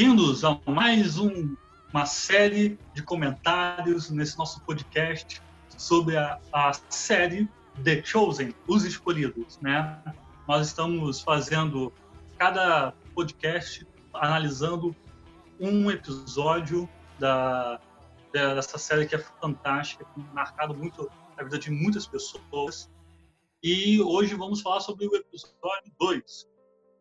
Bem-vindos a mais um, uma série de comentários nesse nosso podcast sobre a, a série The Chosen, Os Escolhidos, né? Nós estamos fazendo cada podcast analisando um episódio da, dessa série que é fantástica, que tem marcado muito a vida de muitas pessoas. E hoje vamos falar sobre o episódio 2.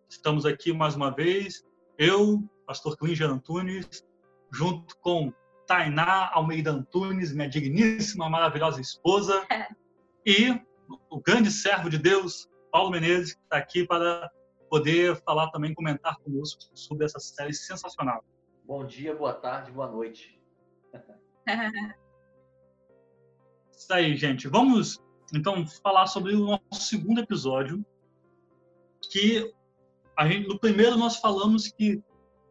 Estamos aqui mais uma vez, eu, pastor Klinger Antunes, junto com Tainá Almeida Antunes, minha digníssima, maravilhosa esposa, e o grande servo de Deus, Paulo Menezes, que está aqui para poder falar também, comentar conosco sobre essa série sensacional. Bom dia, boa tarde, boa noite. Isso aí, gente. Vamos então falar sobre o nosso segundo episódio, que a gente, no primeiro nós falamos que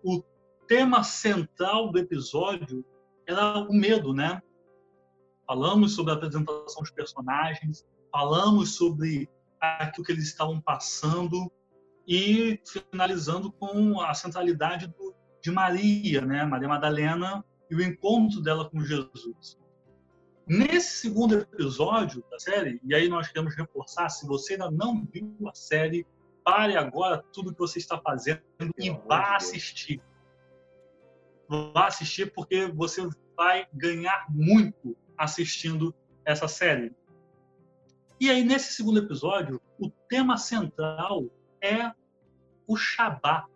o tema central do episódio era o medo, né? Falamos sobre a apresentação dos personagens, falamos sobre aquilo que eles estavam passando e finalizando com a centralidade do, de Maria, né? Maria Madalena e o encontro dela com Jesus. Nesse segundo episódio da série, e aí nós queremos reforçar, se você ainda não viu a série, pare agora tudo que você está fazendo e vá assistir. Vá assistir porque você vai ganhar muito assistindo essa série. E aí, nesse segundo episódio, o tema central é o Shabá.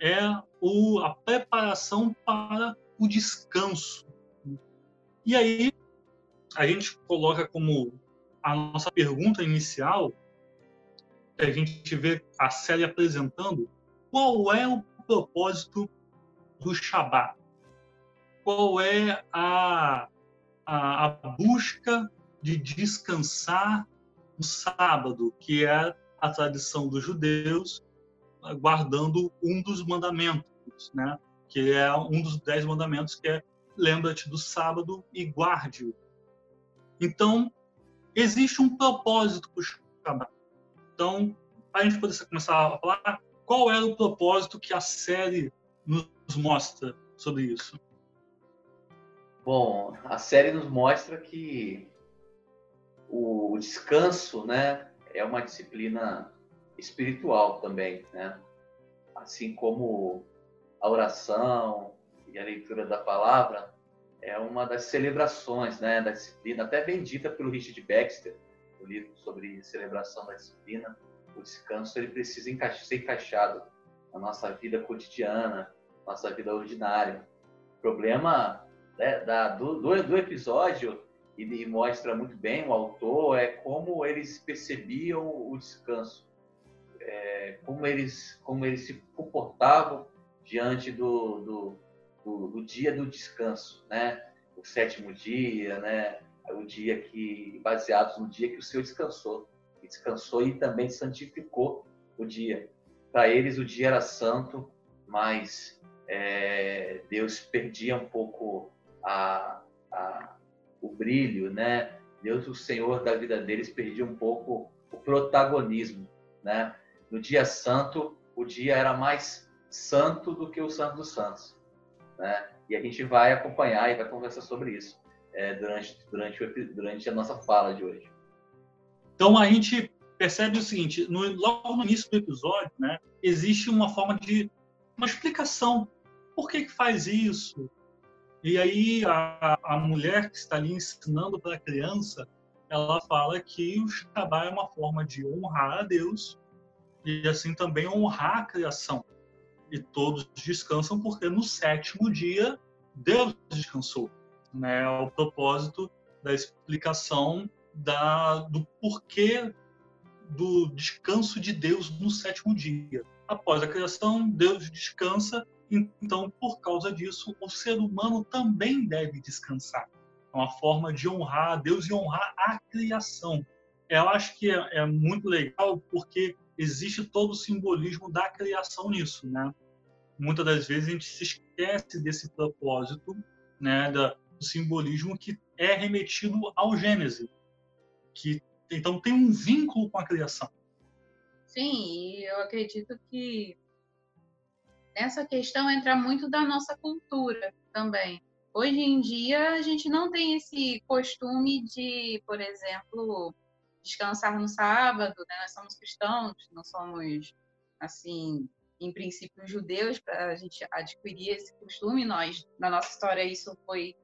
É o, a preparação para o descanso. E aí, a gente coloca como a nossa pergunta inicial, a gente vê a série apresentando, qual é o propósito do Shabat? Qual é a, a, a busca de descansar no sábado, que é a tradição dos judeus, guardando um dos mandamentos, né? que é um dos dez mandamentos, que é lembra-te do sábado e guarde-o. Então, existe um propósito para o Shabat. Então, para a gente poder começar a falar, qual era o propósito que a série nos mostra sobre isso? Bom, a série nos mostra que o descanso, né, é uma disciplina espiritual também, né? Assim como a oração e a leitura da palavra é uma das celebrações, né, da disciplina, até bendita pelo Richard Baxter, o livro sobre celebração da disciplina. O descanso ele precisa ser encaixado na nossa vida cotidiana, nossa vida ordinária. O problema né, da, do, do, do episódio e mostra muito bem o autor é como eles percebiam o descanso, é, como eles como eles se comportavam diante do, do, do, do, dia do descanso, né? O sétimo dia, né? O dia que baseados no dia que o Senhor descansou, e descansou e também santificou o dia. Para eles o dia era santo, mas é, Deus perdia um pouco a, a o brilho, né? Deus, o Senhor da vida deles, perdia um pouco o protagonismo, né? No dia santo, o dia era mais santo do que o Santo dos Santos, né? E a gente vai acompanhar e vai conversar sobre isso é, durante, durante, durante a nossa fala de hoje. Então a gente percebe o seguinte: no, logo no início do episódio, né, existe uma forma de uma explicação. Por que, que faz isso? E aí a, a mulher que está ali ensinando para a criança, ela fala que o Shabbat é uma forma de honrar a Deus e assim também honrar a criação. E todos descansam porque no sétimo dia Deus descansou. Né? É o propósito da explicação da, do porquê do descanso de Deus no sétimo dia. Após a criação, Deus descansa então, por causa disso, o ser humano também deve descansar. É uma forma de honrar a Deus e honrar a criação. Eu acho que é, é muito legal porque existe todo o simbolismo da criação nisso, né? Muitas das vezes a gente se esquece desse propósito, né, do simbolismo que é remetido ao Gênesis, que então tem um vínculo com a criação. Sim, eu acredito que nessa questão entra muito da nossa cultura também. Hoje em dia, a gente não tem esse costume de, por exemplo, descansar no sábado, né? Nós somos cristãos, não somos, assim, em princípio, judeus, para a gente adquirir esse costume. Nós, na nossa história, isso foi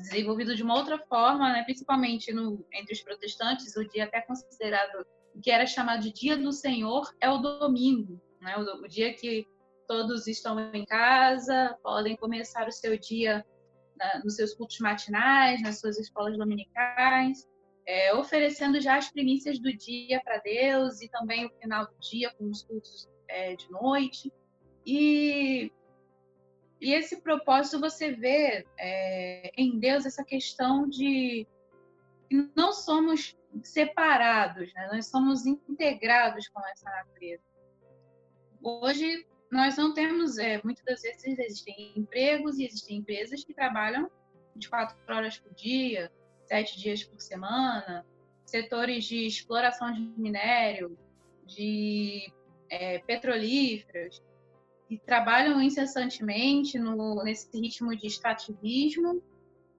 desenvolvido de uma outra forma, né? principalmente no, entre os protestantes, o dia até considerado que era chamado de Dia do Senhor é o domingo, né? o, o dia que todos estão em casa, podem começar o seu dia na, nos seus cultos matinais, nas suas escolas dominicais, é, oferecendo já as primícias do dia para Deus e também o final do dia com os cultos é, de noite. E, e esse propósito você vê é, em Deus essa questão de não somos separados, né? nós somos integrados com essa natureza. Hoje nós não temos, é, muitas das vezes existem empregos e existem empresas que trabalham 24 horas por dia, sete dias por semana, setores de exploração de minério, de é, petrolíferas, trabalham incessantemente no, nesse ritmo de extrativismo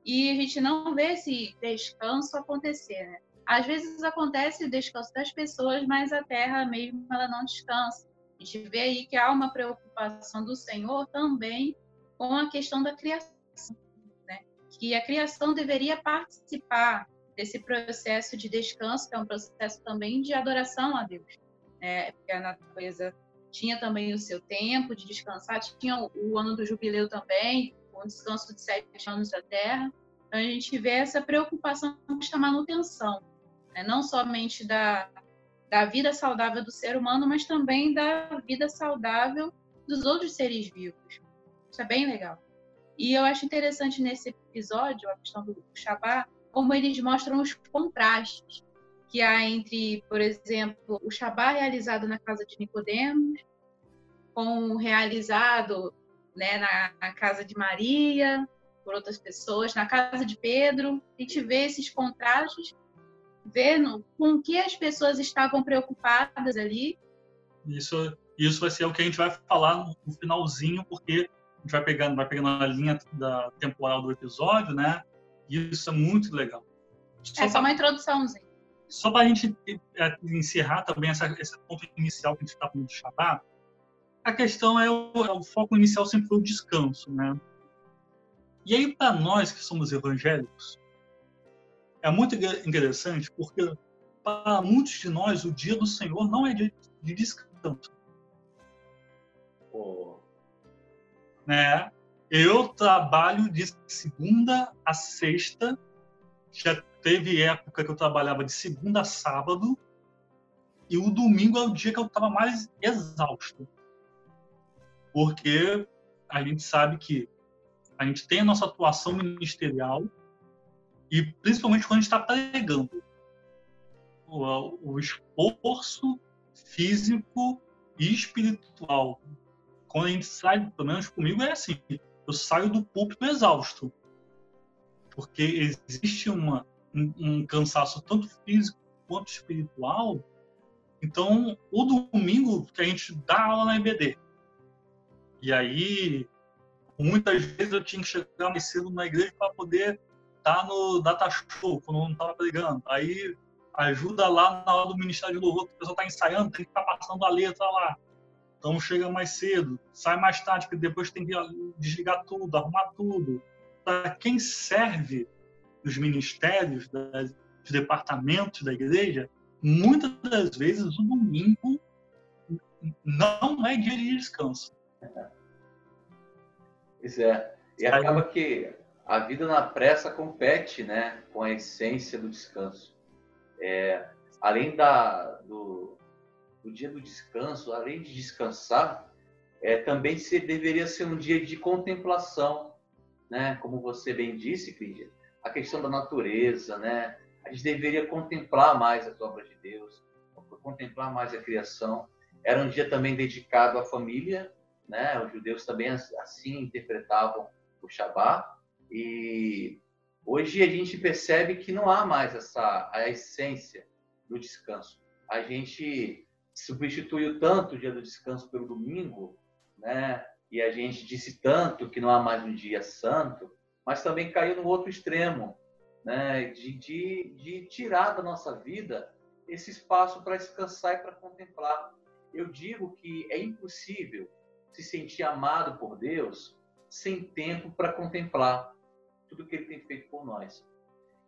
e a gente não vê esse descanso acontecer. Né? Às vezes acontece o descanso das pessoas, mas a terra mesmo ela não descansa. A gente vê aí que há uma preocupação do Senhor também com a questão da criação, né? que a criação deveria participar desse processo de descanso, que é um processo também de adoração a Deus. Né? Porque a natureza tinha também o seu tempo de descansar, tinha o ano do jubileu também, com descanso de sete anos da Terra. Então a gente vê essa preocupação com esta manutenção, né? não somente da da vida saudável do ser humano, mas também da vida saudável dos outros seres vivos. Isso é bem legal. E eu acho interessante nesse episódio, a questão do Shabá, como eles mostram os contrastes que há entre, por exemplo, o Shabá realizado na casa de Nicodemos, com o realizado né, na, na, casa de Maria, por outras pessoas, na casa de Pedro. A gente vê esses contrastes vendo com que as pessoas estavam preocupadas ali. Isso, isso vai ser o que a gente vai falar no finalzinho, porque a gente vai pegando, vai pegando a linha da temporal do episódio, né? E isso é muito legal. Só é só pra, uma introduçãozinha. Só para a gente é, encerrar também essa, esse ponto inicial que a gente está falando de a questão é o, é o, foco inicial sempre foi o descanso, né? E aí, para nós que somos evangélicos, é muito interessante porque para muitos de nós o dia do Senhor não é dia de descanso. Oh. Né? Eu trabalho de segunda a sexta. Já teve época que eu trabalhava de segunda a sábado. E o domingo é o dia que eu estava mais exausto. Porque a gente sabe que a gente tem a nossa atuação ministerial, e principalmente quando a gente está pregando. O, o esforço físico e espiritual. Quando a gente sai, pelo menos comigo é assim, eu saio do púlpito exausto. Porque existe uma, um, um cansaço tanto físico quanto espiritual. Então, o domingo que a gente dá aula na EBD. E aí, muitas vezes eu tinha que chegar mais cedo na igreja para poder tá no data show, quando não tava brigando. Aí ajuda lá na hora do Ministério de Louvor, que a pessoa tá ensaiando, tem que ficar passando a letra lá. Então chega mais cedo, sai mais tarde, porque depois tem que desligar tudo, arrumar tudo. Para quem serve nos ministérios, dos departamentos da igreja, muitas das vezes o domingo não é dia de descanso. Pois é. E acaba que a vida na pressa compete né, com a essência do descanso. É, além da, do, do, dia do descanso, além de descansar, é, também se, deveria ser um dia de contemplação, né? como você bem disse, Clídia, a questão da natureza, né? a gente deveria contemplar mais as obras de Deus, contemplar mais a criação. Era um dia também dedicado à família, né? os judeus também assim interpretavam o Shabat, e hoje a gente percebe que não há mais essa a essência do descanso. A gente substituiu tanto o dia do descanso pelo domingo, né? e a gente disse tanto que não há mais um dia santo, mas também caiu no outro extremo, né? de, de, de tirar da nossa vida esse espaço para descansar e para contemplar. Eu digo que é impossível se sentir amado por Deus sem tempo para contemplar tudo que Ele tem feito por nós.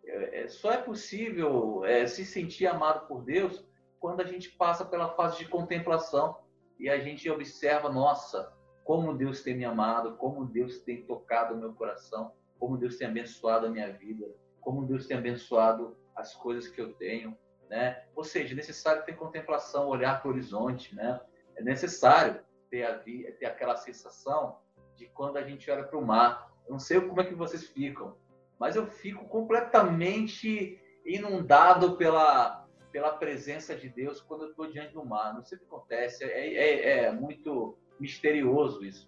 É, é, só é possível é, se sentir amado por Deus quando a gente passa pela fase de contemplação e a gente observa, nossa, como Deus tem me amado, como Deus tem tocado o meu coração, como Deus tem abençoado a minha vida, como Deus tem abençoado as coisas que eu tenho, né? Ou seja, é necessário ter contemplação, olhar para o horizonte, né? É necessário ter, a, ter aquela sensação de quando a gente olha para o mar. Eu não sei como é que vocês ficam, mas eu fico completamente inundado pela, pela presença de Deus quando eu estou diante do mar. Não sei o que acontece, é, é, é muito misterioso isso.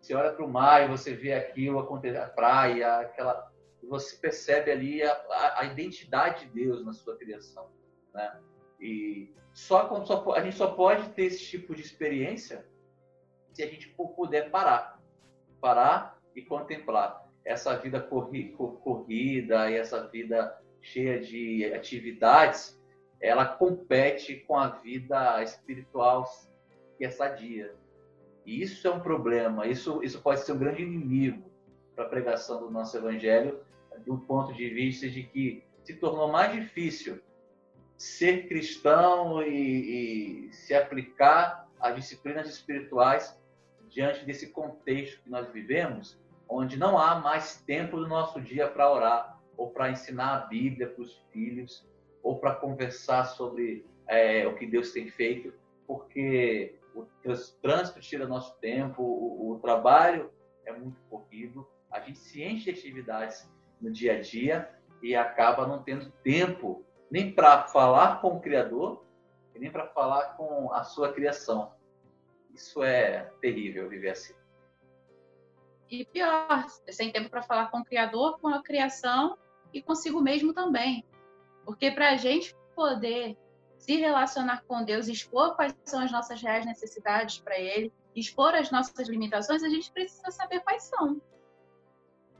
Você olha para o mar e você vê aquilo acontecer, a praia, aquela, você percebe ali a, a, a, identidade de Deus na sua criação, né? E só quando só, a gente só pode ter esse tipo de experiência se a gente puder parar, parar e contemplar essa vida corri, corrida e essa vida cheia de atividades, ela compete com a vida espiritual que é sadia. E isso é um problema, isso, isso pode ser um grande inimigo para a pregação do nosso evangelho, do ponto de vista de que se tornou mais difícil ser cristão e, e se aplicar às disciplinas espirituais diante desse contexto que nós vivemos, onde não há mais tempo do nosso dia para orar, ou para ensinar a Bíblia para os filhos, ou para conversar sobre é, o que Deus tem feito, porque o trânsito tira nosso tempo, o, o trabalho é muito corrido, a gente se enche de atividades no dia a dia e acaba não tendo tempo nem para falar com o Criador nem para falar com a sua criação. Isso é terrível viver assim. E pior, sem tempo para falar com o Criador, com a criação e consigo mesmo também. Porque para a gente poder se relacionar com Deus, expor quais são as nossas reais necessidades para Ele, expor as nossas limitações, a gente precisa saber quais são.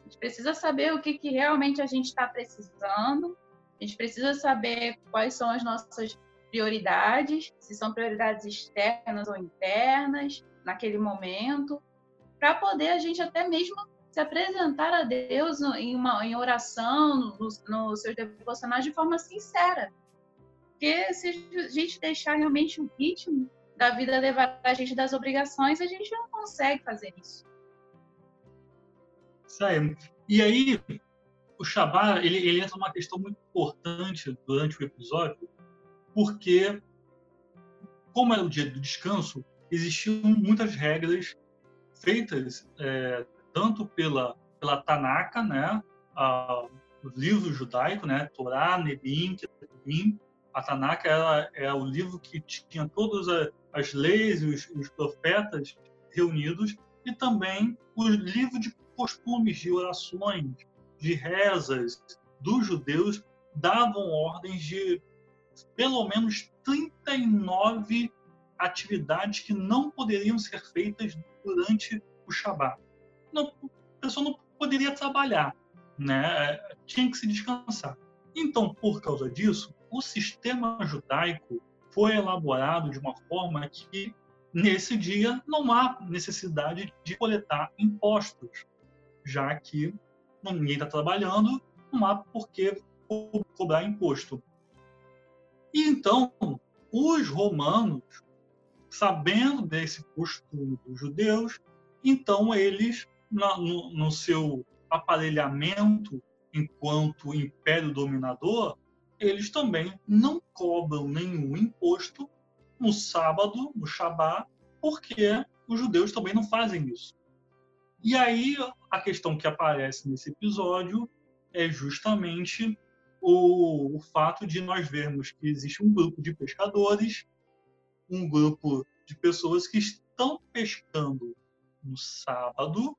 A gente precisa saber o que, que realmente a gente está precisando, a gente precisa saber quais são as nossas prioridades, se são prioridades externas ou internas, naquele momento, para poder a gente até mesmo se apresentar a Deus em, uma, em oração, nos no seus devocionais de forma sincera. Porque se a gente deixar realmente o ritmo da vida levar a gente das obrigações, a gente não consegue fazer isso. Isso aí. E aí, o Shabbat, ele, ele entra numa questão muito importante durante o episódio, porque, como era o dia do descanso, existiam muitas regras feitas é, tanto pela, pela Tanaka, né, a, o livro judaico, né, Torá, Nebim, Ketuvim, a Tanaka era, é o livro que tinha todas as leis e os, os profetas reunidos, e também o livro de costumes, de orações, de rezas dos judeus davam ordens de pelo menos 39 atividades que não poderiam ser feitas durante o Shabat. Não, a pessoa não poderia trabalhar, né? tinha que se descansar. Então, por causa disso, o sistema judaico foi elaborado de uma forma que, nesse dia, não há necessidade de coletar impostos, já que ninguém está trabalhando, não há por que cobrar imposto. E então, os romanos, sabendo desse costume dos judeus, então eles, no, no seu aparelhamento enquanto império dominador, eles também não cobram nenhum imposto no sábado, no Shabat, porque os judeus também não fazem isso. E aí a questão que aparece nesse episódio é justamente o, o fato de nós vermos que existe um grupo de pescadores, um grupo de pessoas que estão pescando no sábado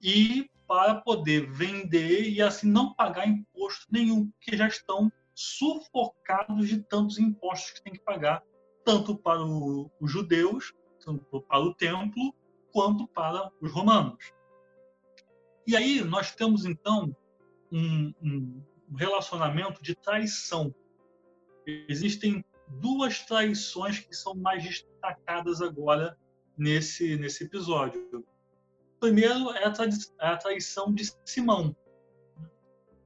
e para poder vender e assim não pagar imposto nenhum, porque já estão sufocados de tantos impostos que tem que pagar, tanto para os judeus, tanto para o templo, quanto para os romanos. E aí nós temos então um, um relacionamento de traição. Existem duas traições que são mais destacadas agora nesse, nesse episódio. Primeiro é a, é a traição de Simão,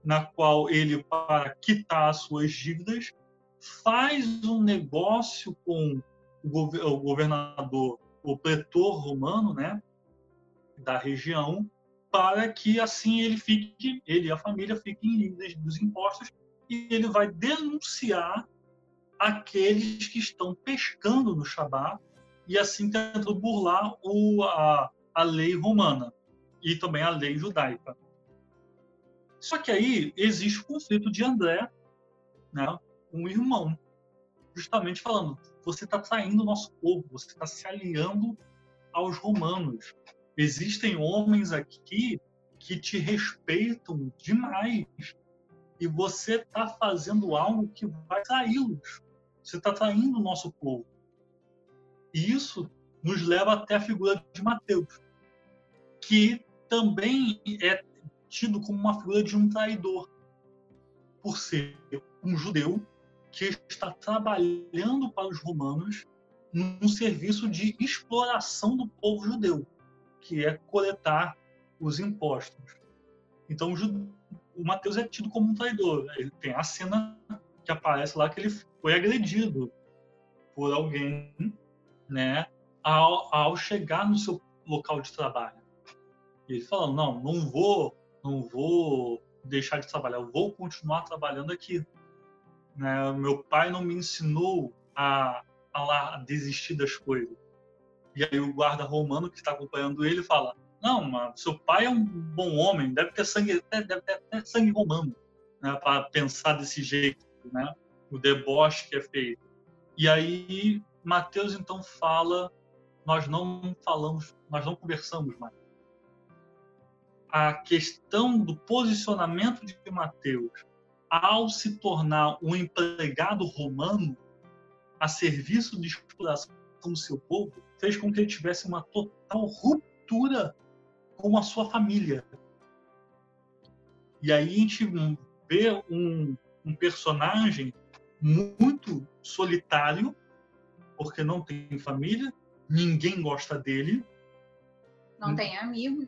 na qual ele, para quitar as suas dívidas, faz um negócio com o governador, o pretor romano, né, da região, para que assim ele fique, ele e a família fiquem livres dos impostos e ele vai denunciar aqueles que estão pescando no Shabat e assim tentando burlar o, a, a lei romana e também a lei judaica. Só que aí existe o conflito de André, né, um irmão, justamente falando: você está traindo o nosso povo, você está se aliando aos romanos. Existem homens aqui que te respeitam demais e você está fazendo algo que vai traí-los. Você está traindo o nosso povo. E isso nos leva até a figura de Mateus, que também é tido como uma figura de um traidor, por ser um judeu que está trabalhando para os romanos num serviço de exploração do povo judeu, que é coletar os impostos. Então, o Mateus é tido como um traidor. Ele tem a cena que aparece lá que ele foi agredido por alguém, né, ao, ao chegar no seu local de trabalho. E ele fala: "Não, não vou, não vou deixar de trabalhar, eu vou continuar trabalhando aqui. Né? Meu pai não me ensinou a, a, lá, a desistir das coisas. E aí o guarda romano que está acompanhando ele fala: não, seu pai é um bom homem, deve ter sangue, deve ter até sangue romano, né, para pensar desse jeito, né? O deboche que é feito. E aí Mateus então fala: nós não falamos, nós não conversamos mais. A questão do posicionamento de Mateus ao se tornar um empregado romano a serviço de exploração do seu povo, fez com que ele tivesse uma total ruptura com a sua família. E aí a gente vê um, um personagem muito solitário, porque não tem família, ninguém gosta dele. Não tem amigos.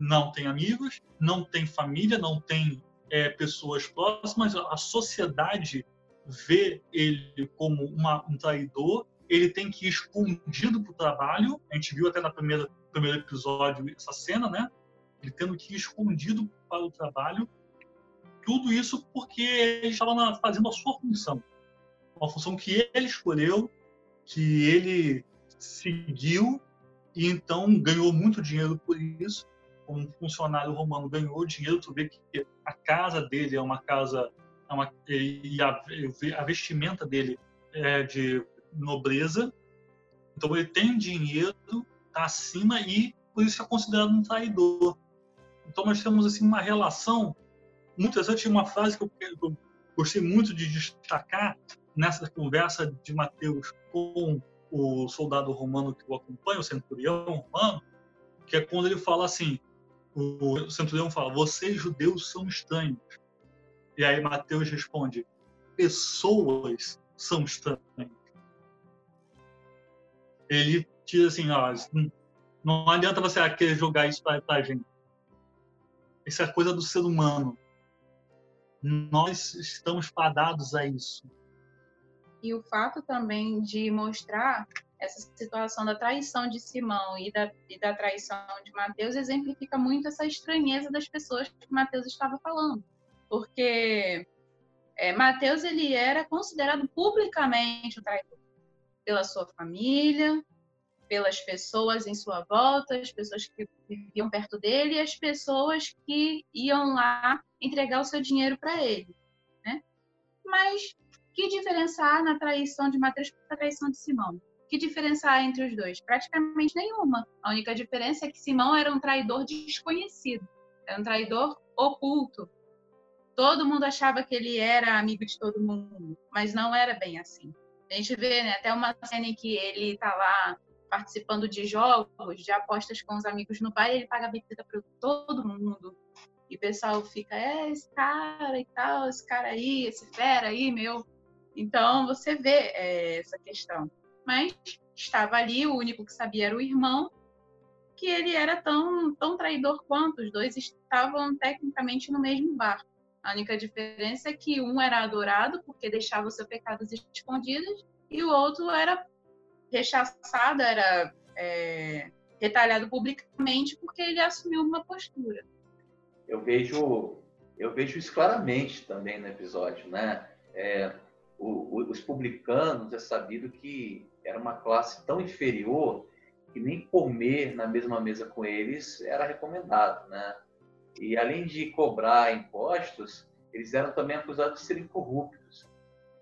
Não tem amigos, não tem família, não tem é, pessoas próximas, a sociedade vê ele como uma, um traidor, ele tem que ir escondido para o trabalho. A gente viu até no primeiro, episódio essa cena, né? Ele tendo que ir escondido para o trabalho. Tudo isso porque ele estava fazendo a sua função. Uma função que ele escolheu, que ele seguiu e então ganhou muito dinheiro por isso como um funcionário romano ganhou dinheiro, tu vê que a casa dele é uma casa, é uma, e a, a vestimenta dele é de nobreza. Então ele tem dinheiro, está acima e por isso é considerado um traidor. Então nós temos assim uma relação muito interessante, uma frase que eu, eu gostei muito de destacar nessa conversa de Mateus com o soldado romano que o acompanha, o centurião romano, que é quando ele fala assim: o centurião fala: Vocês judeus são estranhos. E aí Mateus responde: Pessoas são estranhas. Ele diz assim: ó, Não adianta você querer jogar isso para a gente. Isso é coisa do ser humano. Nós estamos fadados a isso. E o fato também de mostrar essa situação da traição de Simão e da, e da traição de Mateus exemplifica muito essa estranheza das pessoas que Mateus estava falando. Porque é, Mateus ele era considerado publicamente o traidor pela sua família, pelas pessoas em sua volta, as pessoas que viviam perto dele e as pessoas que iam lá entregar o seu dinheiro para ele. Né? Mas que diferença há na traição de Mateus para a traição de Simão? Que diferença há entre os dois? Praticamente nenhuma. A única diferença é que Simão era um traidor desconhecido, era um traidor oculto. Todo mundo achava que ele era amigo de todo mundo, mas não era bem assim. A gente vê né, até uma cena em que ele está lá participando de jogos, de apostas com os amigos no bar, ele paga bebida para todo mundo. E o pessoal fica, é, esse cara e tal, esse cara aí, esse fera aí, meu. Então, você vê é, essa questão. Mas estava ali, o único que sabia era o irmão, que ele era tão, tão traidor quanto. Os dois estavam tecnicamente no mesmo bar. A única diferença é que um era adorado porque deixava os seus pecados escondidos e o outro era rechaçado, era é, retalhado publicamente porque ele assumiu uma postura eu vejo eu vejo isso claramente também no episódio, né? É, o, os publicanos é sabido que era uma classe tão inferior que nem comer na mesma mesa com eles era recomendado, né? E além de cobrar impostos, eles eram também acusados de serem corruptos.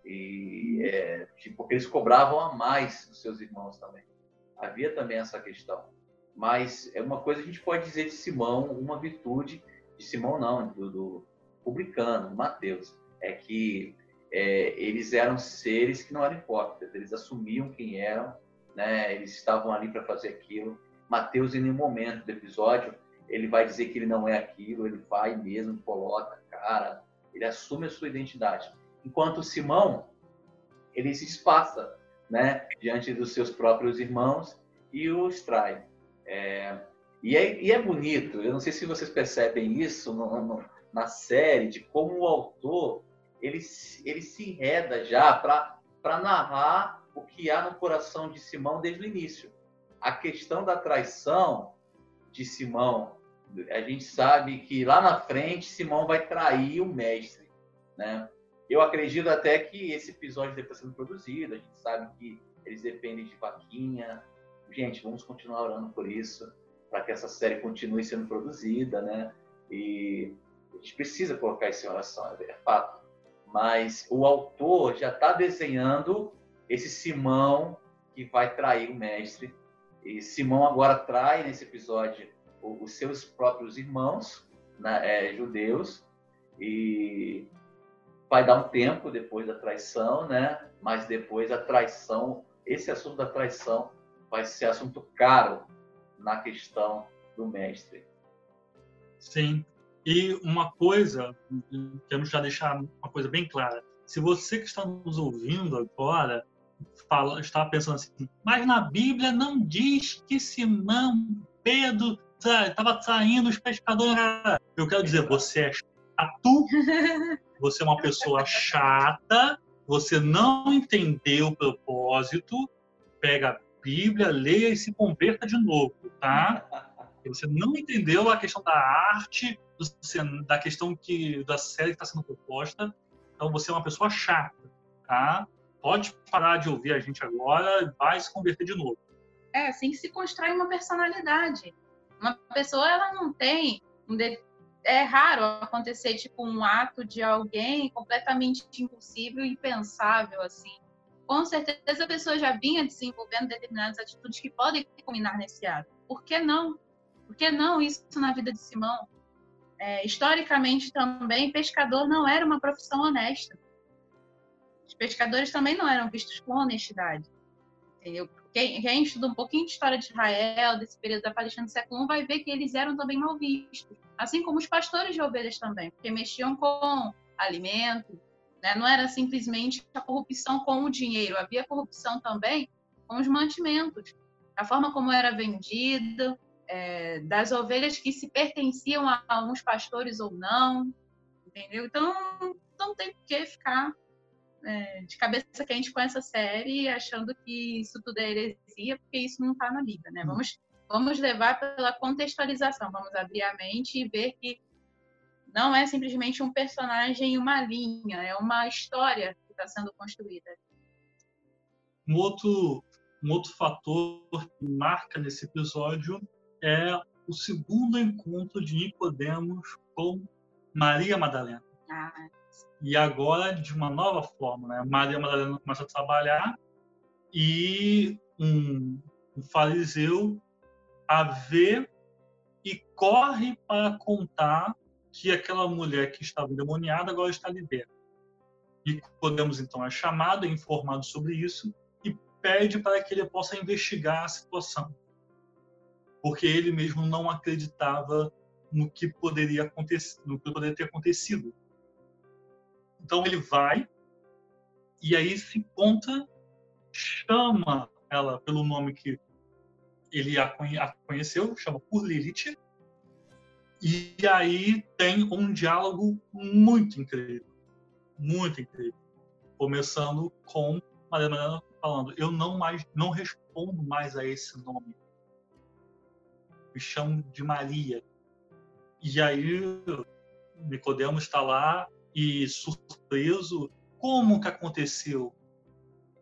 E é, tipo, porque eles cobravam a mais dos seus irmãos também. Havia também essa questão. Mas é uma coisa que a gente pode dizer de Simão, uma virtude de Simão não, do, do publicano, Mateus, é que é, eles eram seres que não eram hipócritas, eles assumiam quem eram, né? eles estavam ali para fazer aquilo. Mateus, em nenhum momento do episódio, ele vai dizer que ele não é aquilo, ele vai mesmo, coloca cara, ele assume a sua identidade. Enquanto Simão, ele se espaça né, diante dos seus próprios irmãos e os trai. É, e é, e é bonito, eu não sei se vocês percebem isso no, no, na série, de como o autor ele, ele se enreda já para narrar o que há no coração de Simão desde o início. A questão da traição de Simão, a gente sabe que lá na frente Simão vai trair o mestre, né? Eu acredito até que esse episódio deve estar sendo produzido, a gente sabe que eles dependem de vaquinha. Gente, vamos continuar orando por isso para que essa série continue sendo produzida, né? E a gente precisa colocar isso em oração, é fato. Mas o autor já está desenhando esse Simão que vai trair o mestre. E Simão agora trai nesse episódio os seus próprios irmãos né, é, judeus e vai dar um tempo depois da traição, né? Mas depois a traição, esse assunto da traição vai ser assunto caro na questão do mestre. Sim. E uma coisa, temos já deixar uma coisa bem clara. Se você que está nos ouvindo agora fala, está pensando assim, mas na Bíblia não diz que Simão, Pedro estava traindo os pescadores. Eu quero dizer, você é chato, você é uma pessoa chata, você não entendeu o propósito, pega Bíblia, leia e se converta de novo, tá? Você não entendeu a questão da arte, da questão que da série que está sendo proposta, então você é uma pessoa chata, tá? Pode parar de ouvir a gente agora, e vai se converter de novo. É assim que se constrói uma personalidade. Uma pessoa ela não tem um de... é raro acontecer tipo um ato de alguém completamente impossível e impensável assim com certeza a pessoa já vinha desenvolvendo determinadas atitudes que podem culminar nesse ato. Por que não? Por que não isso na vida de Simão? É, historicamente também, pescador não era uma profissão honesta. Os pescadores também não eram vistos com honestidade. Entendeu? Quem, quem estuda um pouquinho de história de Israel, desse período da Palestina do século I, vai ver que eles eram também mal vistos. Assim como os pastores de ovelhas também, porque mexiam com alimento, né? Não era simplesmente a corrupção com o dinheiro, havia corrupção também com os mantimentos, a forma como era vendida, é, das ovelhas que se pertenciam a alguns pastores ou não, entendeu? Então, não tem por que ficar é, de cabeça quente com essa série, achando que isso tudo é heresia, porque isso não está na Bíblia, né? Hum. Vamos, vamos levar pela contextualização, vamos abrir a mente e ver que não é simplesmente um personagem e uma linha, é uma história que está sendo construída. Um outro, um outro fator que marca nesse episódio é o segundo encontro de Nicodemos com Maria Madalena. Ah. E agora de uma nova forma, né? Maria Madalena começa a trabalhar e um, um fariseu a vê e corre para contar que aquela mulher que estava endemoniada agora está liberta. E podemos então é chamado, é informado sobre isso e pede para que ele possa investigar a situação, porque ele mesmo não acreditava no que poderia acontecer, no que poderia ter acontecido. Então ele vai e aí se conta, chama ela pelo nome que ele a conheceu, chama por Lilith, e aí tem um diálogo muito incrível, muito incrível, começando com Maria Mariana falando: eu não mais, não respondo mais a esse nome, me chamo de Maria. E aí Nicodemos está lá e surpreso, como que aconteceu?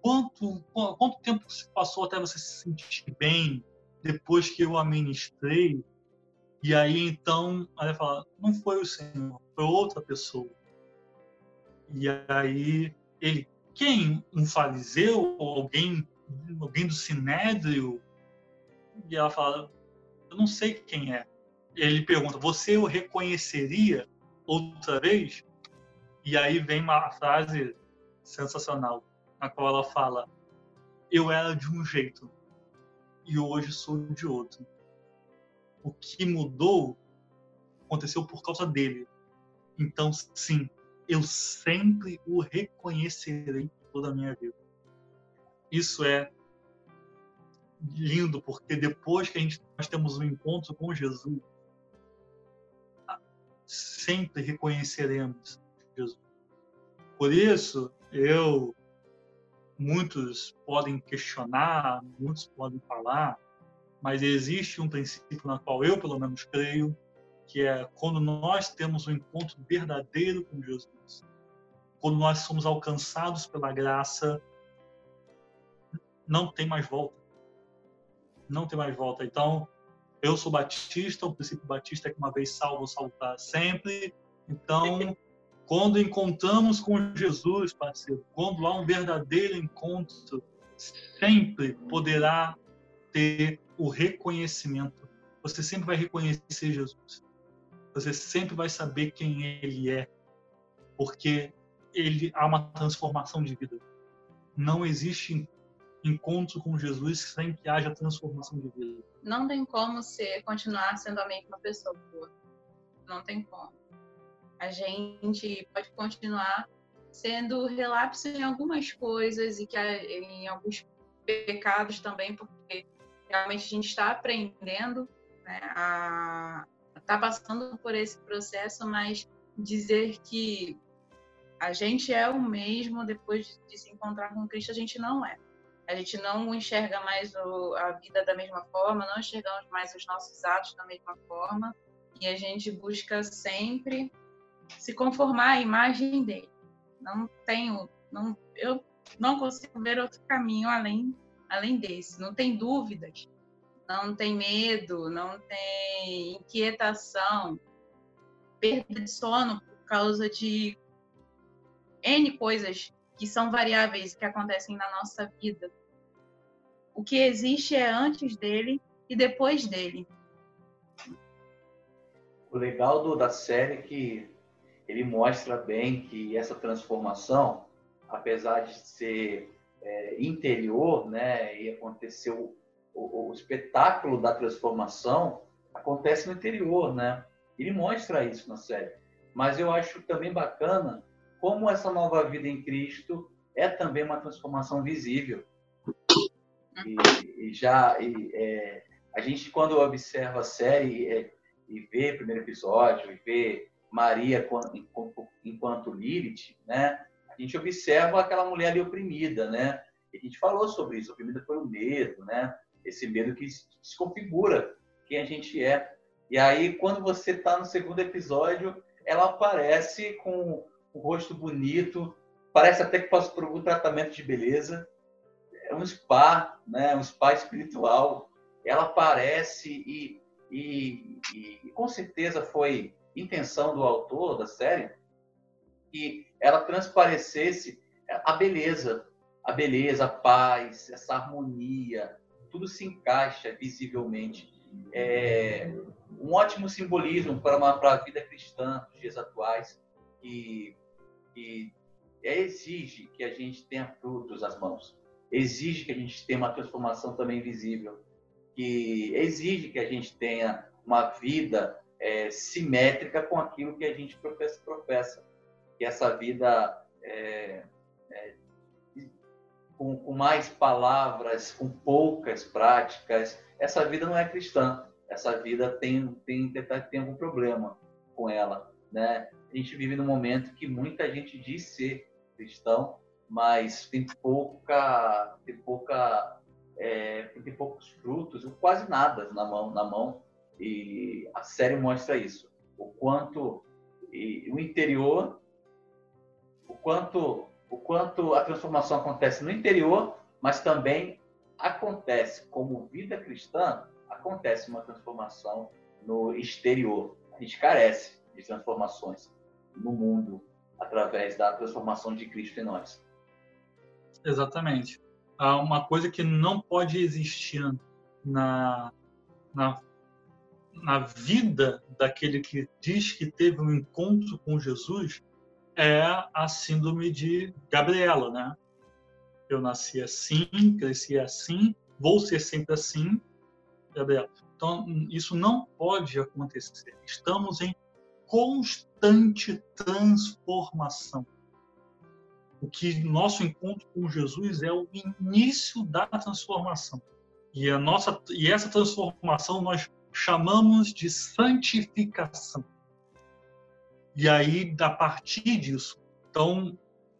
Quanto, quanto tempo se passou até você se sentir bem depois que eu a ministrei? E aí então, ela fala, não foi o Senhor, foi outra pessoa. E aí ele, quem? Um fariseu? Alguém, alguém do sinédrio? E ela fala, eu não sei quem é. Ele pergunta, você o reconheceria outra vez? E aí vem uma frase sensacional, na qual ela fala, eu era de um jeito e hoje sou de outro o que mudou aconteceu por causa dele. Então, sim, eu sempre o reconhecerei toda a minha vida. Isso é lindo, porque depois que a gente, nós temos um encontro com Jesus, sempre reconheceremos Jesus. Por isso, eu, muitos podem questionar, muitos podem falar, mas existe um princípio na qual eu, pelo menos, creio, que é quando nós temos um encontro verdadeiro com Jesus, quando nós somos alcançados pela graça, não tem mais volta. Não tem mais volta. Então, eu sou batista, o princípio batista é que uma vez salvo, salvo para sempre. Então, quando encontramos com Jesus, parceiro, quando há um verdadeiro encontro, sempre poderá ter o reconhecimento. Você sempre vai reconhecer Jesus. Você sempre vai saber quem ele é, porque ele há uma transformação de vida. Não existe encontro com Jesus sem que haja transformação de vida. Não tem como ser continuar sendo a mesma pessoa. Não tem como. A gente pode continuar sendo relapso em algumas coisas e que em alguns pecados também, porque realmente a gente está aprendendo, né, a está passando por esse processo, mas dizer que a gente é o mesmo depois de se encontrar com Cristo, a gente não é. A gente não enxerga mais o, a vida da mesma forma, não enxergamos mais os nossos atos da mesma forma, e a gente busca sempre se conformar à imagem dele. Não tenho, não, eu não consigo ver outro caminho além além desse. Não tem dúvidas, não tem medo, não tem inquietação, perda de sono por causa de N coisas que são variáveis que acontecem na nossa vida. O que existe é antes dele e depois dele. O legal do, da série é que ele mostra bem que essa transformação, apesar de ser é, interior, né, e aconteceu o, o, espetáculo da transformação acontece no interior, né? Ele mostra isso na série. Mas eu acho também bacana como essa nova vida em Cristo é também uma transformação visível. E, e já e, é, a gente quando observa a série é, e vê o primeiro episódio e vê Maria enquanto, enquanto Lilith, né? a gente observa aquela mulher ali oprimida, né? E a gente falou sobre isso, oprimida pelo medo, né? Esse medo que desconfigura quem a gente é. E aí, quando você está no segundo episódio, ela aparece com o rosto bonito, parece até que passou por algum tratamento de beleza. É um spa, né? Um spa espiritual. Ela aparece e, e, e, e com certeza foi intenção do autor da série que ela transparecesse a beleza, a beleza, a paz, essa harmonia, tudo se encaixa visivelmente. É um ótimo simbolismo para, uma, para a vida cristã dos dias atuais, que, que exige que a gente tenha frutos às mãos, exige que a gente tenha uma transformação também visível, que exige que a gente tenha uma vida é, simétrica com aquilo que a gente professa, professa. que essa vida é, é, com, com, mais palavras, com poucas práticas, essa vida não é cristã. Essa vida tem tem tem algum problema com ela, né? A gente vive num momento que muita gente diz ser cristão, mas tem pouca tem pouca é, tem poucos frutos, quase nada na mão na mão e a série mostra isso. O quanto e, o interior, o quanto, o quanto a transformação acontece no interior, mas também acontece como vida cristã, acontece uma transformação no exterior. A gente carece de transformações no mundo através da transformação de Cristo em nós. Exatamente. Há uma coisa que não pode existir na, na na vida daquele que diz que teve um encontro com Jesus é a síndrome de Gabriela, né? Eu nasci assim, cresci assim, vou ser sempre assim, Gabriela. Então, isso não pode acontecer. Estamos em constante transformação. O que nosso encontro com Jesus é o início da transformação. E a nossa e essa transformação nós chamamos de santificação. E aí, a partir disso, então,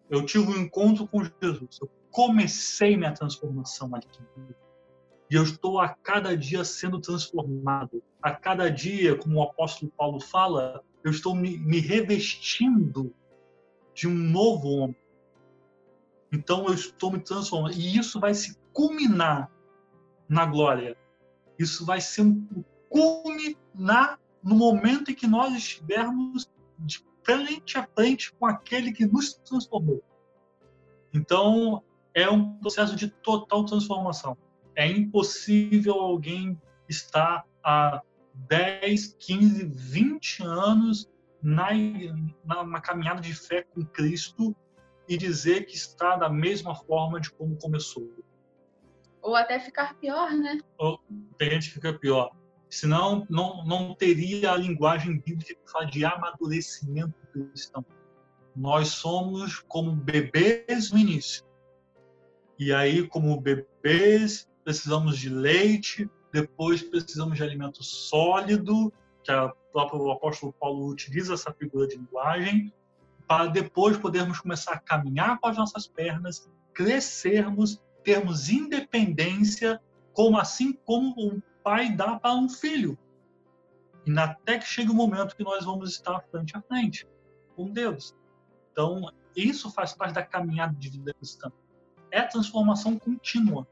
eu tive um encontro com Jesus, eu comecei minha transformação ali. E eu estou a cada dia sendo transformado. A cada dia, como o apóstolo Paulo fala, eu estou me, me revestindo de um novo homem. Então eu estou me transformando. E isso vai se culminar na glória. Isso vai ser um culminar no momento em que nós estivermos de frente a frente com aquele que nos transformou. Então, é um processo de total transformação. É impossível alguém estar há 10, 15, 20 anos na, na, na caminhada de fé com Cristo e dizer que está da mesma forma de como começou. Ou até ficar pior, né? Ou tem gente que fica pior. Senão, não, não teria a linguagem bíblica de amadurecimento cristão. Nós somos como bebês no início. E aí, como bebês, precisamos de leite, depois precisamos de alimento sólido, que o próprio apóstolo Paulo utiliza essa figura de linguagem, para depois podermos começar a caminhar com as nossas pernas, crescermos, termos independência, como assim como um pai dá para um filho. E até que chegue o momento que nós vamos estar frente a frente com Deus. Então, isso faz parte da caminhada de vida cristã. É transformação contínua.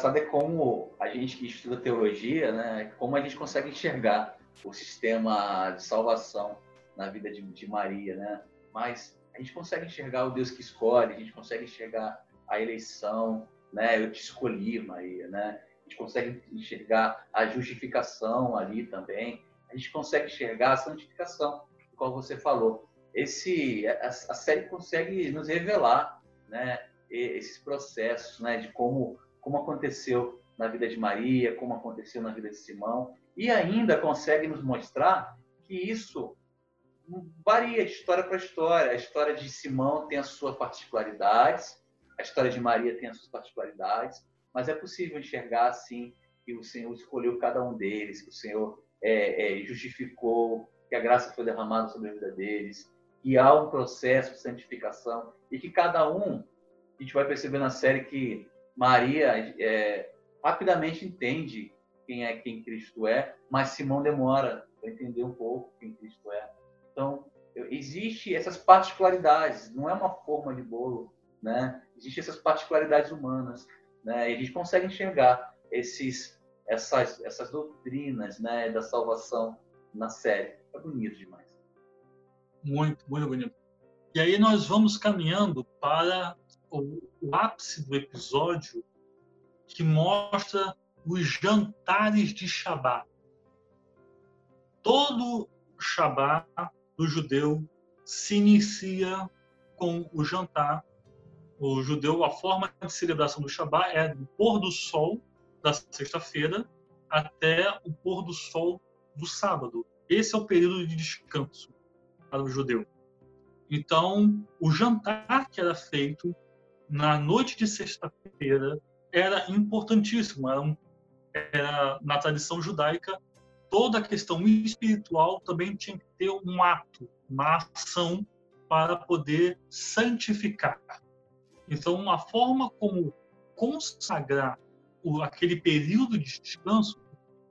Saber como a gente que estuda teologia, né, como a gente consegue enxergar o sistema de salvação na vida de, de Maria, né? Mas a gente consegue enxergar o Deus que escolhe, a gente consegue enxergar a eleição, né? Eu te escolhi, Maria, né? gente consegue enxergar a justificação ali também, a gente consegue enxergar a santificação, como você falou. Esse, a, a série consegue nos revelar né, esses processos né, de como, como aconteceu na vida de Maria, como aconteceu na vida de Simão, e ainda consegue nos mostrar que isso varia de história para história. A história de Simão tem as suas particularidades, a história de Maria tem as suas particularidades, mas é possível enxergar assim que o Senhor escolheu cada um deles, que o Senhor é, é, justificou, que a graça foi derramada sobre a vida deles, que há um processo de santificação e que cada um, a gente vai perceber na série que Maria é, rapidamente entende quem é quem Cristo é, mas Simão demora para entender um pouco quem Cristo é. Então, existe essas particularidades, não é uma forma de bolo, né? Existem essas particularidades humanas né? E a gente consegue enxergar esses, essas, essas doutrinas né, da salvação na série. É bonito demais. Muito, muito bonito. E aí nós vamos caminhando para o, o ápice do episódio que mostra os jantares de Shabat. Todo Shabat do judeu se inicia com o jantar O judeu, a forma de celebração do Shabat é do pôr do sol da sexta-feira até o pôr do sol do sábado. Esse é o período de descanso para o judeu. Então, o jantar que era feito na noite de sexta-feira era importantíssimo. Era, um, era, na tradição judaica, toda a questão espiritual também tinha que ter um ato, uma ação para poder santificar. Então, uma forma como consagrar o, aquele período de descanso,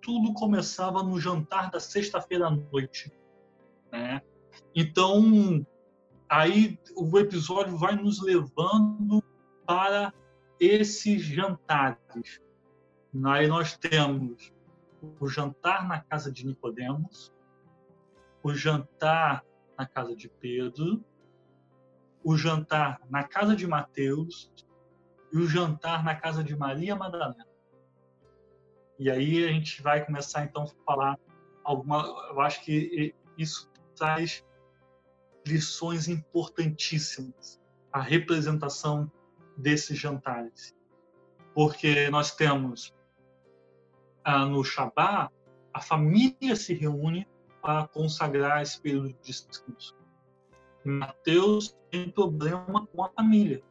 tudo começava no jantar da sexta-feira à noite. Né? Então, aí o episódio vai nos levando para esses jantares. Aí nós temos o jantar na casa de Nicodemos, o jantar na casa de Pedro, o jantar na casa de Mateus e o jantar na casa de Maria Madalena. E aí a gente vai começar então a falar alguma, eu acho que isso traz lições importantíssimas, a representação desses jantares. Porque nós temos ah, no Shabat, a família se reúne para consagrar esse período de descanso. Mateus tem problema com a família.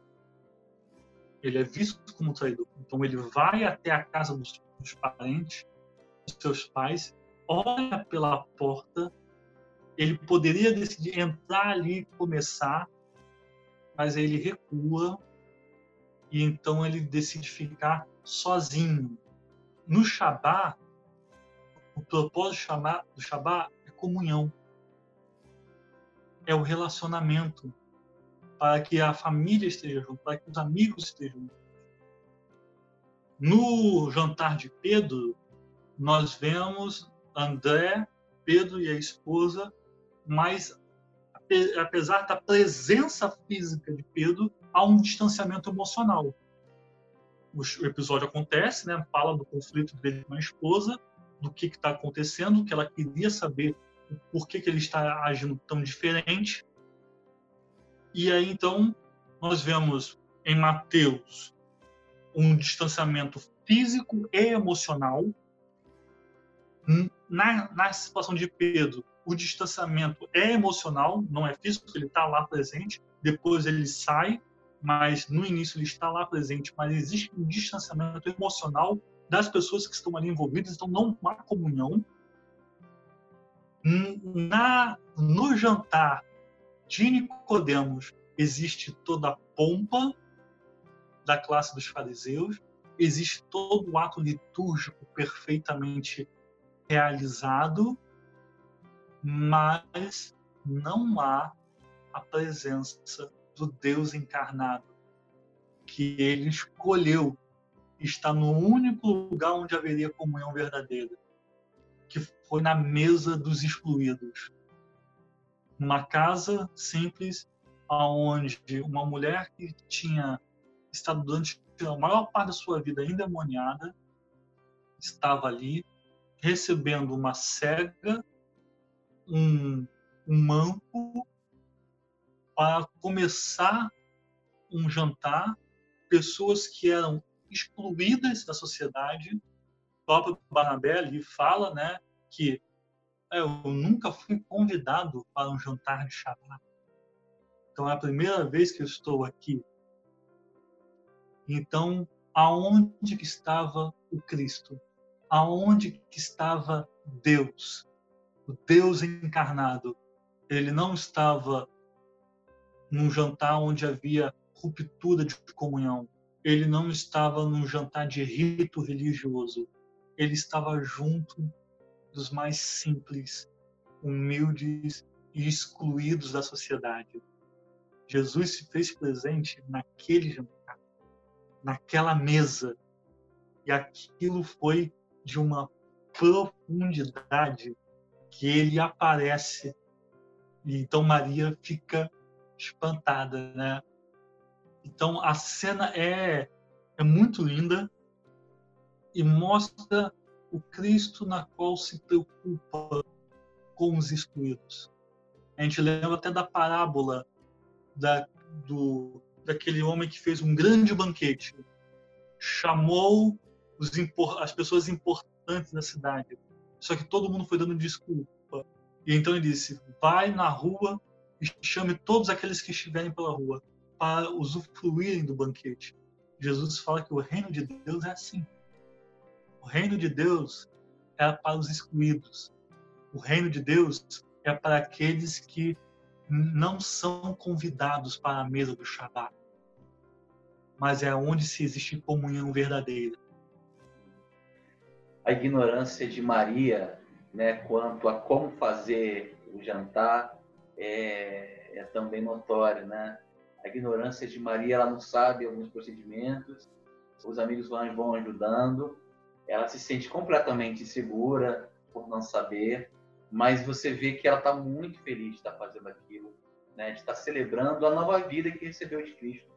Ele é visto como traidor. Então ele vai até a casa dos, dos parentes, dos seus pais, olha pela porta. Ele poderia decidir entrar ali e começar, mas ele recua e então ele decide ficar sozinho. No Shabat, o propósito do Shabat é comunhão é o relacionamento, para que a família esteja junto, para que os amigos estejam juntos. No jantar de Pedro, nós vemos André, Pedro e a esposa, mas apesar da presença física de Pedro, há um distanciamento emocional. O episódio acontece, né? Fala do conflito dele com a esposa, do que está acontecendo, que ela queria saber por que, que ele está agindo tão diferente. E aí, então, nós vemos em Mateus um distanciamento físico e emocional. Na, na situação de Pedro, o distanciamento é emocional, não é físico, ele está lá presente. Depois ele sai, mas no início ele está lá presente. Mas existe um distanciamento emocional das pessoas que estão ali envolvidas, então não há comunhão na, no jantar de Nicodemos existe toda a pompa da classe dos fariseus, existe todo o ato litúrgico perfeitamente realizado, mas não há a presença do Deus encarnado que ele escolheu está no único lugar onde haveria comunhão verdadeira, que foi na mesa dos excluídos. Numa casa simples, onde uma mulher que tinha estado durante a maior parte da sua vida endemoniada estava ali recebendo uma cega, um, um manco, para começar um jantar, pessoas que eram excluídas da sociedade. O próprio Barnabé ali fala, né, que é, eu nunca fui convidado para um jantar de Shabat. Então é a primeira vez que eu estou aqui. Então, aonde que estava o Cristo? Aonde que estava Deus? O Deus encarnado. Ele não estava num jantar onde havia ruptura de comunhão. Ele não estava num jantar de rito religioso. Ele estava junto dos mais simples, humildes e excluídos da sociedade. Jesus se fez presente naquele jantar, naquela mesa, e aquilo foi de uma profundidade que ele aparece. E então Maria fica espantada, né? Então a cena é é muito linda e mostra o Cristo na qual se preocupa com os excluídos. A gente lembra até da parábola da, do, daquele homem que fez um grande banquete, chamou os, as pessoas importantes da cidade. Só que todo mundo foi dando desculpa. E então ele disse: vai na rua e chame todos aqueles que estiverem pela rua para usufruírem do banquete. Jesus fala que o reino de Deus é assim. O reino de Deus é para os excluídos. O reino de Deus é para aqueles que não são convidados para a mesa do Shabat, mas é onde se existe comunhão verdadeira. A ignorância de Maria, né, quanto a como fazer o jantar, é, é também notória, né? A ignorância de Maria, ela não sabe alguns procedimentos, os amigos vão, vão ajudando, ela se sente completamente insegura por não saber, mas você vê que ela está muito feliz de estar tá fazendo aquilo, né? de estar tá celebrando a nova vida que recebeu de Cristo.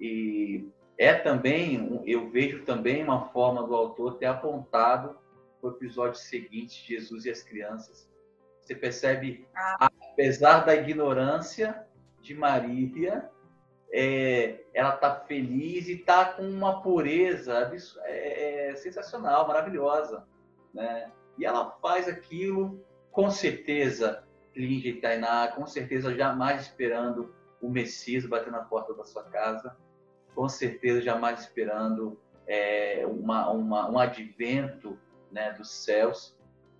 E é também, eu vejo também uma forma do autor ter apontado o episódio seguinte, Jesus e as crianças. Você percebe, ah. Apesar da ignorância de Maria, é, ela está feliz e está com uma pureza é, é, sensacional, maravilhosa, né? E ela faz aquilo com certeza, Lígia e Tainá, com certeza jamais esperando o Messias bater na porta da sua casa, com certeza jamais esperando é, uma, uma, um advento né, dos céus,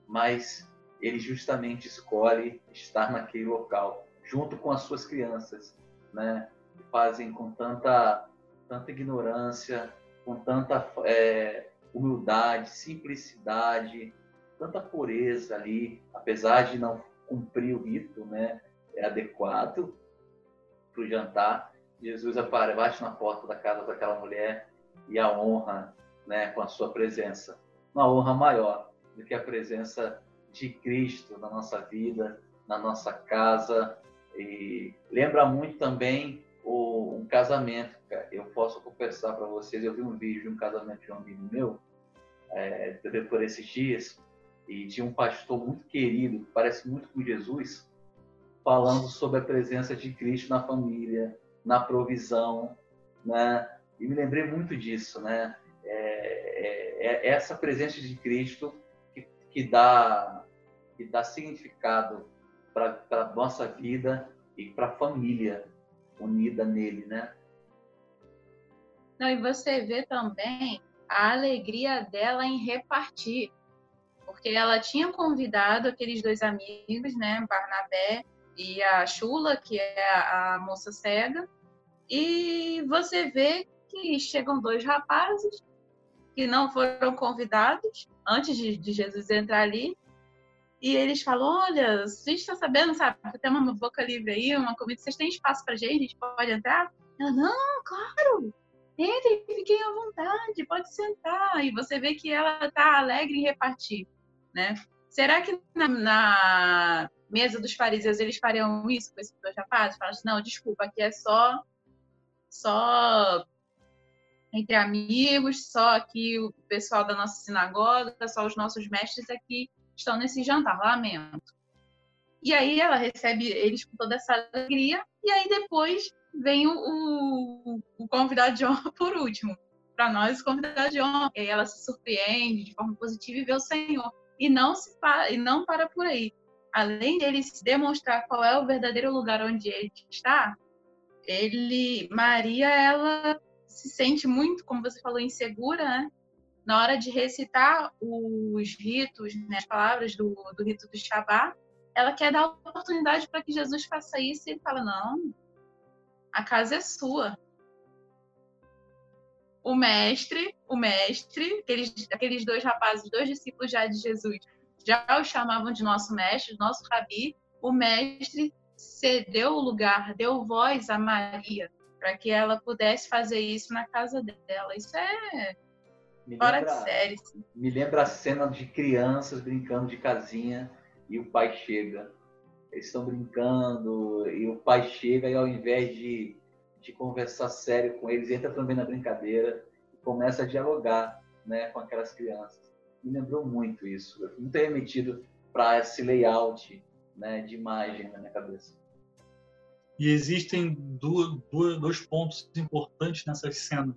mas ele justamente escolhe estar naquele local, junto com as suas crianças, né? Que fazem com tanta, tanta ignorância, com tanta é, humildade, simplicidade, tanta pureza ali, apesar de não cumprir o rito né, é adequado para o jantar. Jesus aparece na porta da casa daquela mulher e a honra né, com a sua presença. Uma honra maior do que a presença de Cristo na nossa vida, na nossa casa. E lembra muito também o, um casamento. Eu posso confessar para vocês, eu vi um vídeo de um casamento de um amigo meu, é, por esses dias, e de um pastor muito querido, parece muito com Jesus, falando sobre a presença de Cristo na família, na provisão, né? E me lembrei muito disso, né? É, é, é essa presença de Cristo que, que dá que dá significado para a nossa vida e para a família unida nele, né? Não, e você vê também a alegria dela em repartir porque ela tinha convidado aqueles dois amigos, né, Barnabé e a Chula, que é a, moça cega, e você vê que chegam dois rapazes que não foram convidados antes de, de Jesus entrar ali, e eles falam: Olha, vocês estão sabendo, sabe? Tem uma boca livre aí, uma comida, vocês têm espaço para gente? A gente pode entrar? Ela: Não, claro, entre, fiquem à vontade, pode sentar. E você vê que ela está alegre em repartir né? Será que na, na mesa dos fariseus eles fariam isso com esses dois rapazes? Falam assim, não, desculpa, aqui é só só entre amigos, só aqui o pessoal da nossa sinagoga, só os nossos mestres aqui estão nesse jantar, lamento. E aí ela recebe eles com toda essa alegria, e aí depois vem o, o, o convidado de honra por último. Para nós, o convidado de honra, e aí ela se surpreende de forma positiva e vê o Senhor e não se para, e não para por aí. Além dele demonstrar qual é o verdadeiro lugar onde ele está, ele Maria ela se sente muito, como você falou, insegura, né? Na hora de recitar os ritos, né, as palavras do, do rito do Shabá, ela quer dar oportunidade para que Jesus faça isso e ele fala: não, a casa é sua o mestre, o mestre, aqueles, aqueles dois rapazes, dois discípulos já de Jesus, já o chamavam de nosso mestre, nosso rabi. O mestre cedeu o lugar, deu voz a Maria para que ela pudesse fazer isso na casa dela. Isso é me fora lembra, de série. Sim. Me lembra a cena de crianças brincando de casinha e o pai chega. Eles estão brincando e o pai chega e ao invés de de conversar sério com eles, entra também na brincadeira e começa a dialogar né, com aquelas crianças. Me lembrou muito isso. Eu fui muito remetido para esse layout né, de imagem na minha cabeça. E existem dois pontos importantes nessa cena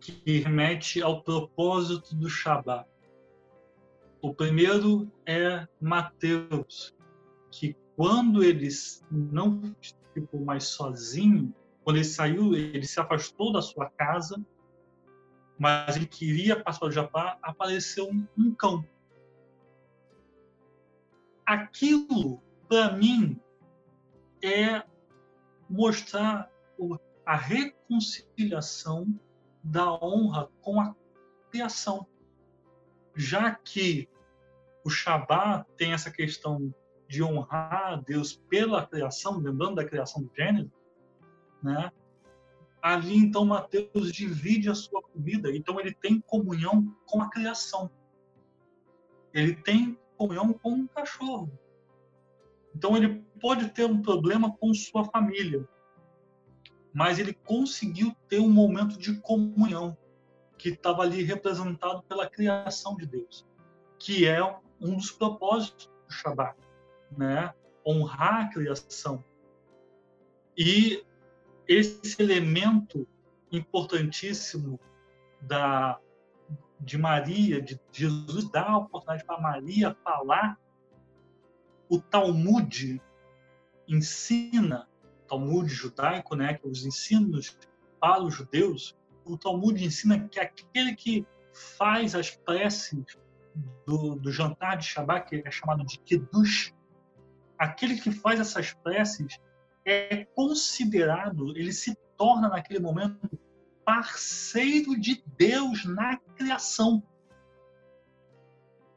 que remete ao propósito do Shabat. O primeiro é Mateus, que quando ele não ficou mais sozinho, quando ele saiu, ele se afastou da sua casa, mas ele queria passar o Japá, apareceu um, um cão. Aquilo, para mim, é mostrar a reconciliação da honra com a criação. Já que o Shabat tem essa questão de honrar a Deus pela criação, lembrando da criação do gênero, né? Ali então Mateus divide a sua comida, então ele tem comunhão com a criação. Ele tem comunhão com um cachorro. Então ele pode ter um problema com sua família, mas ele conseguiu ter um momento de comunhão que estava ali representado pela criação de Deus, que é um dos propósitos do Shabat, né? Honrar a criação. E esse elemento importantíssimo da de Maria, de Jesus dar a oportunidade para Maria falar, o Talmud ensina, Talmud judaico, né, que os ensinos para os judeus, o Talmud ensina que aquele que faz as preces do, do jantar de Shabbat, que é chamado de Kiddush, aquele que faz essas preces é considerado, ele se torna naquele momento parceiro de Deus na criação.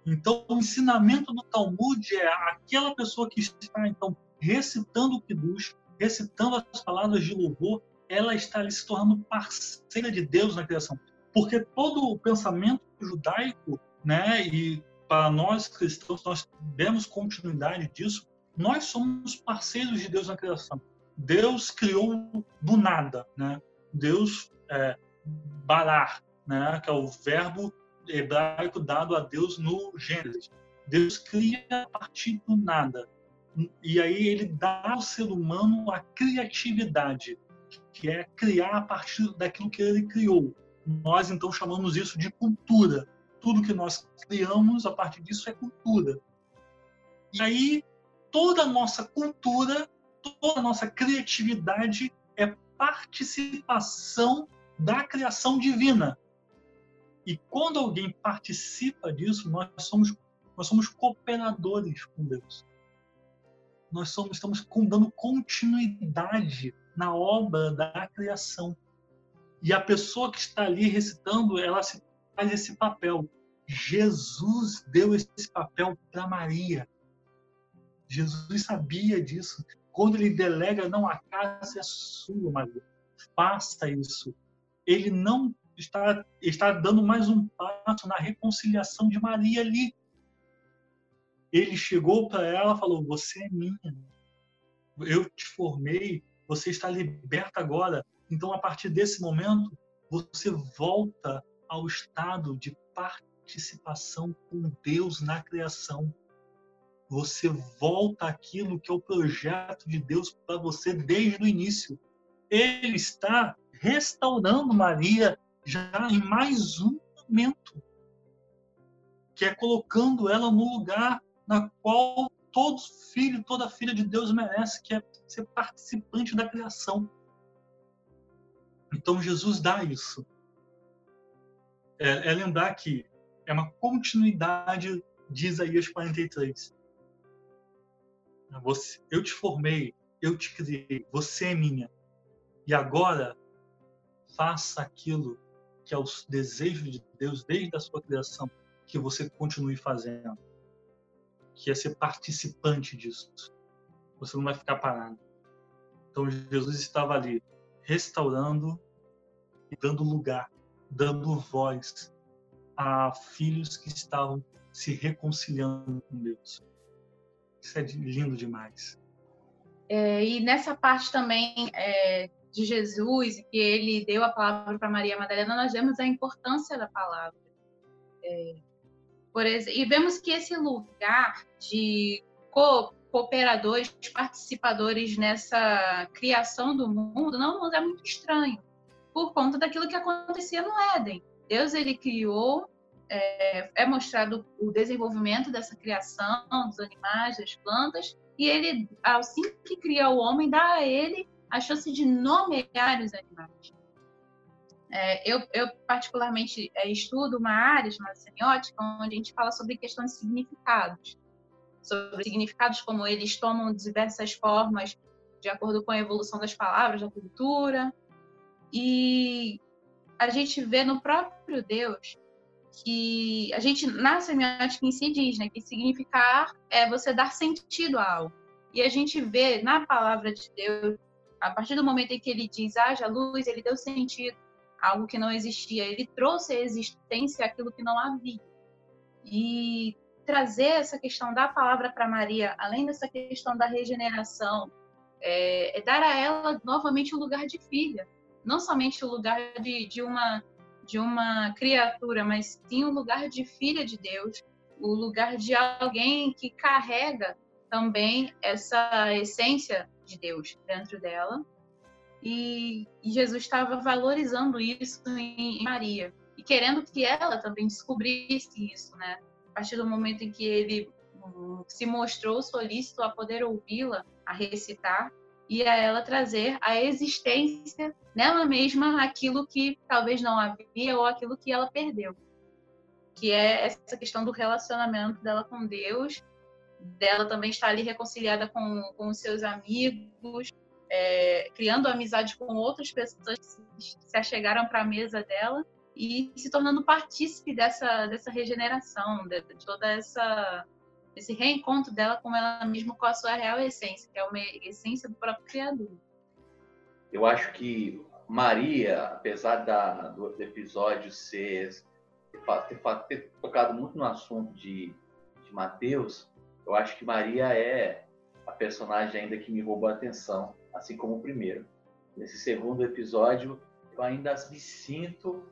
Então, o ensinamento do Talmud é aquela pessoa que está então recitando o Kiddush, recitando as palavras de louvor, ela está ali se tornando parceira de Deus na criação. Porque todo o pensamento judaico, né, e para nós cristãos, nós demos continuidade disso, nós somos parceiros de Deus na criação. Deus criou do nada, né? Deus é, barar, né? Que é o verbo hebraico dado a Deus no Gênesis. Deus cria a partir do nada. E aí ele dá ao ser humano a criatividade, que é criar a partir daquilo que ele criou. Nós então chamamos isso de cultura. Tudo que nós criamos a partir disso é cultura. E aí toda a nossa cultura, toda a nossa criatividade é participação da criação divina. E quando alguém participa disso, nós somos nós somos cooperadores com Deus. Nós somos, estamos dando continuidade na obra da criação. E a pessoa que está ali recitando, ela faz esse papel. Jesus deu esse papel para Maria. Jesus sabia disso. Quando ele delega, não, a casa é sua, Maria. Faça isso. Ele não está, está dando mais um passo na reconciliação de Maria ali. Ele chegou para ela e falou: Você é minha. Eu te formei. Você está liberta agora. Então, a partir desse momento, você volta ao estado de participação com Deus na criação você volta àquilo que é o projeto de Deus para você desde o início. Ele está restaurando Maria já em mais um momento, que é colocando ela no lugar na qual todo filho, toda filha de Deus merece, que é ser participante da criação. Então Jesus dá isso. É, é lembrar que é uma continuidade de Isaías 43. Você, eu te formei, eu te criei, você é minha. E agora faça aquilo que é o desejo de Deus desde a sua criação, que você continue fazendo. Que é ser participante disso. Você não vai ficar parado. Então Jesus estava ali restaurando e dando lugar, dando voz a filhos que estavam se reconciliando com Deus. Isso é lindo demais. É, e nessa parte também é, de Jesus, que ele deu a palavra para Maria Madalena, nós vemos a importância da palavra. É, por exemplo, e vemos que esse lugar de co cooperadores, participadores nessa criação do mundo, não nos é muito estranho, por conta daquilo que acontecia no Éden. Deus ele criou, é, é mostrado o desenvolvimento dessa criação dos animais, das plantas, e ele, assim que cria o homem, dá a ele a chance de nomear os animais. É, eu, eu, particularmente, é, estudo uma área chamada semiótica, onde a gente fala sobre questões de significados sobre significados como eles tomam diversas formas de acordo com a evolução das palavras, da cultura. E a gente vê no próprio Deus que a gente, na semiótica em si, diz né, que significar é você dar sentido a algo. E a gente vê na palavra de Deus, a partir do momento em que ele diz haja luz, ele deu sentido algo que não existia. Ele trouxe à existência aquilo que não havia. E trazer essa questão da palavra para Maria, além dessa questão da regeneração, é, é, dar a ela novamente o lugar de filha, não somente o lugar de, de, uma de uma criatura, mas sim o lugar de filha de Deus, o lugar de alguém que carrega também essa essência de Deus dentro dela. E, Jesus estava valorizando isso em, em Maria e querendo que ela também descobrisse isso, né? a partir do momento em que ele hum, se mostrou solícito a poder ouvi-la, a recitar, e a ela trazer a existência nela mesma aquilo que talvez não havia ou aquilo que ela perdeu. Que é essa questão do relacionamento dela com Deus, dela também estar ali reconciliada com, com os seus amigos, é, criando amizade com outras pessoas que se achegaram para a mesa dela e se tornando partícipe dessa, dessa regeneração, de, de toda essa esse reencontro dela com ela mesma, com a sua real essência, que é uma essência do próprio Criador. Eu acho que Maria, apesar da, do episódio ser ter, ter, tocado muito no assunto de, de Mateus, eu acho que Maria é a personagem ainda que me roubou a atenção, assim como o primeiro. Nesse segundo episódio, eu ainda me sinto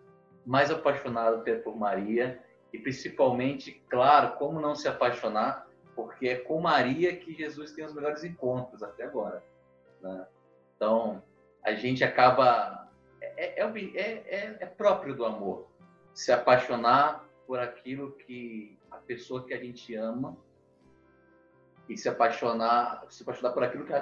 mais apaixonado por Maria e principalmente, claro, como não se apaixonar, porque é com Maria que Jesus tem os melhores encontros até agora. Né? Então, a gente acaba. É, é, é, é, próprio do amor se apaixonar por aquilo que a pessoa que a gente ama e se apaixonar, se apaixonar por aquilo que,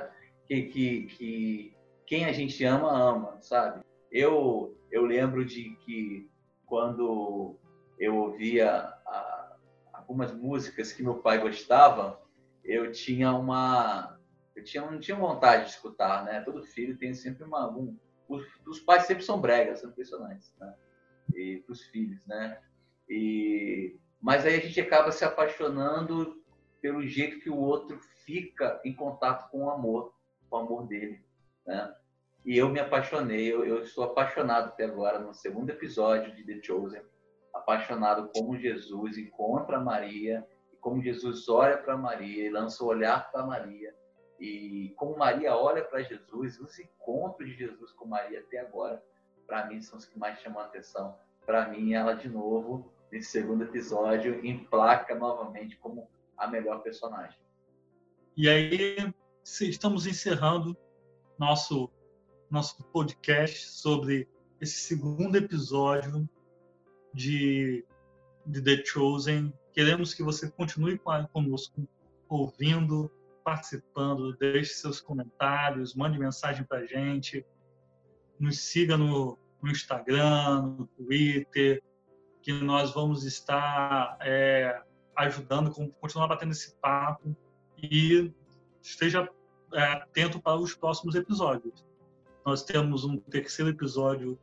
que, que quem a gente ama, ama, sabe? Eu, eu lembro de que quando eu ouvia a, algumas músicas que meu pai gostava, eu tinha uma eu tinha não tinha vontade de escutar, né? Todo filho tem sempre uma um, os, os pais sempre são bregas, são impressionantes, né? E para os filhos, né? E mas aí a gente acaba se apaixonando pelo jeito que o outro fica em contato com o amor, o amor dele, né? E eu me apaixonei, eu, eu, estou apaixonado até agora, no segundo episódio de The Chosen, apaixonado como Jesus encontra Maria, e como Jesus olha para Maria e lança o olhar para Maria, e como Maria olha para Jesus, os encontros de Jesus com Maria até agora, para mim, são os que mais chamam a atenção. Para mim, ela, de novo, nesse segundo episódio, emplaca novamente como a melhor personagem. E aí, estamos encerrando nosso nosso podcast sobre esse segundo episódio de, de The Chosen. Queremos que você continue conosco, ouvindo, participando, deixe seus comentários, mande mensagem para a gente, nos siga no, no, Instagram, no Twitter, que nós vamos estar é, ajudando, continuar batendo esse papo e esteja atento para os próximos episódios nós temos um terceiro episódio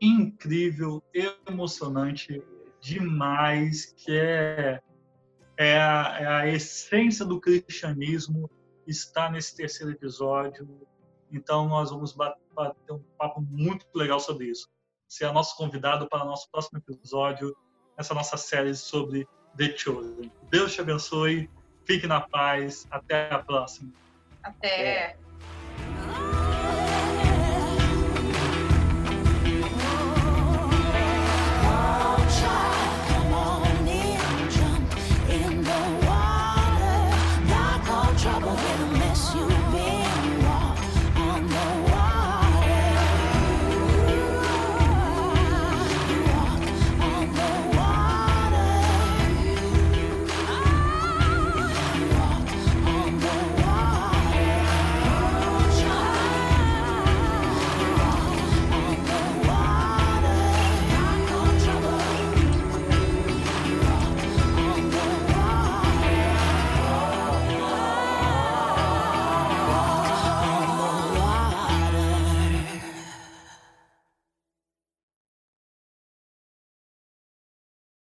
incrível, emocionante demais, que é, é, a, é a essência do cristianismo está nesse terceiro episódio. Então, nós vamos bater um papo muito legal sobre isso. Você é nosso convidado para o nosso próximo episódio, essa nossa série sobre The Chosen. Deus te abençoe, fique na paz, até a próxima. Até.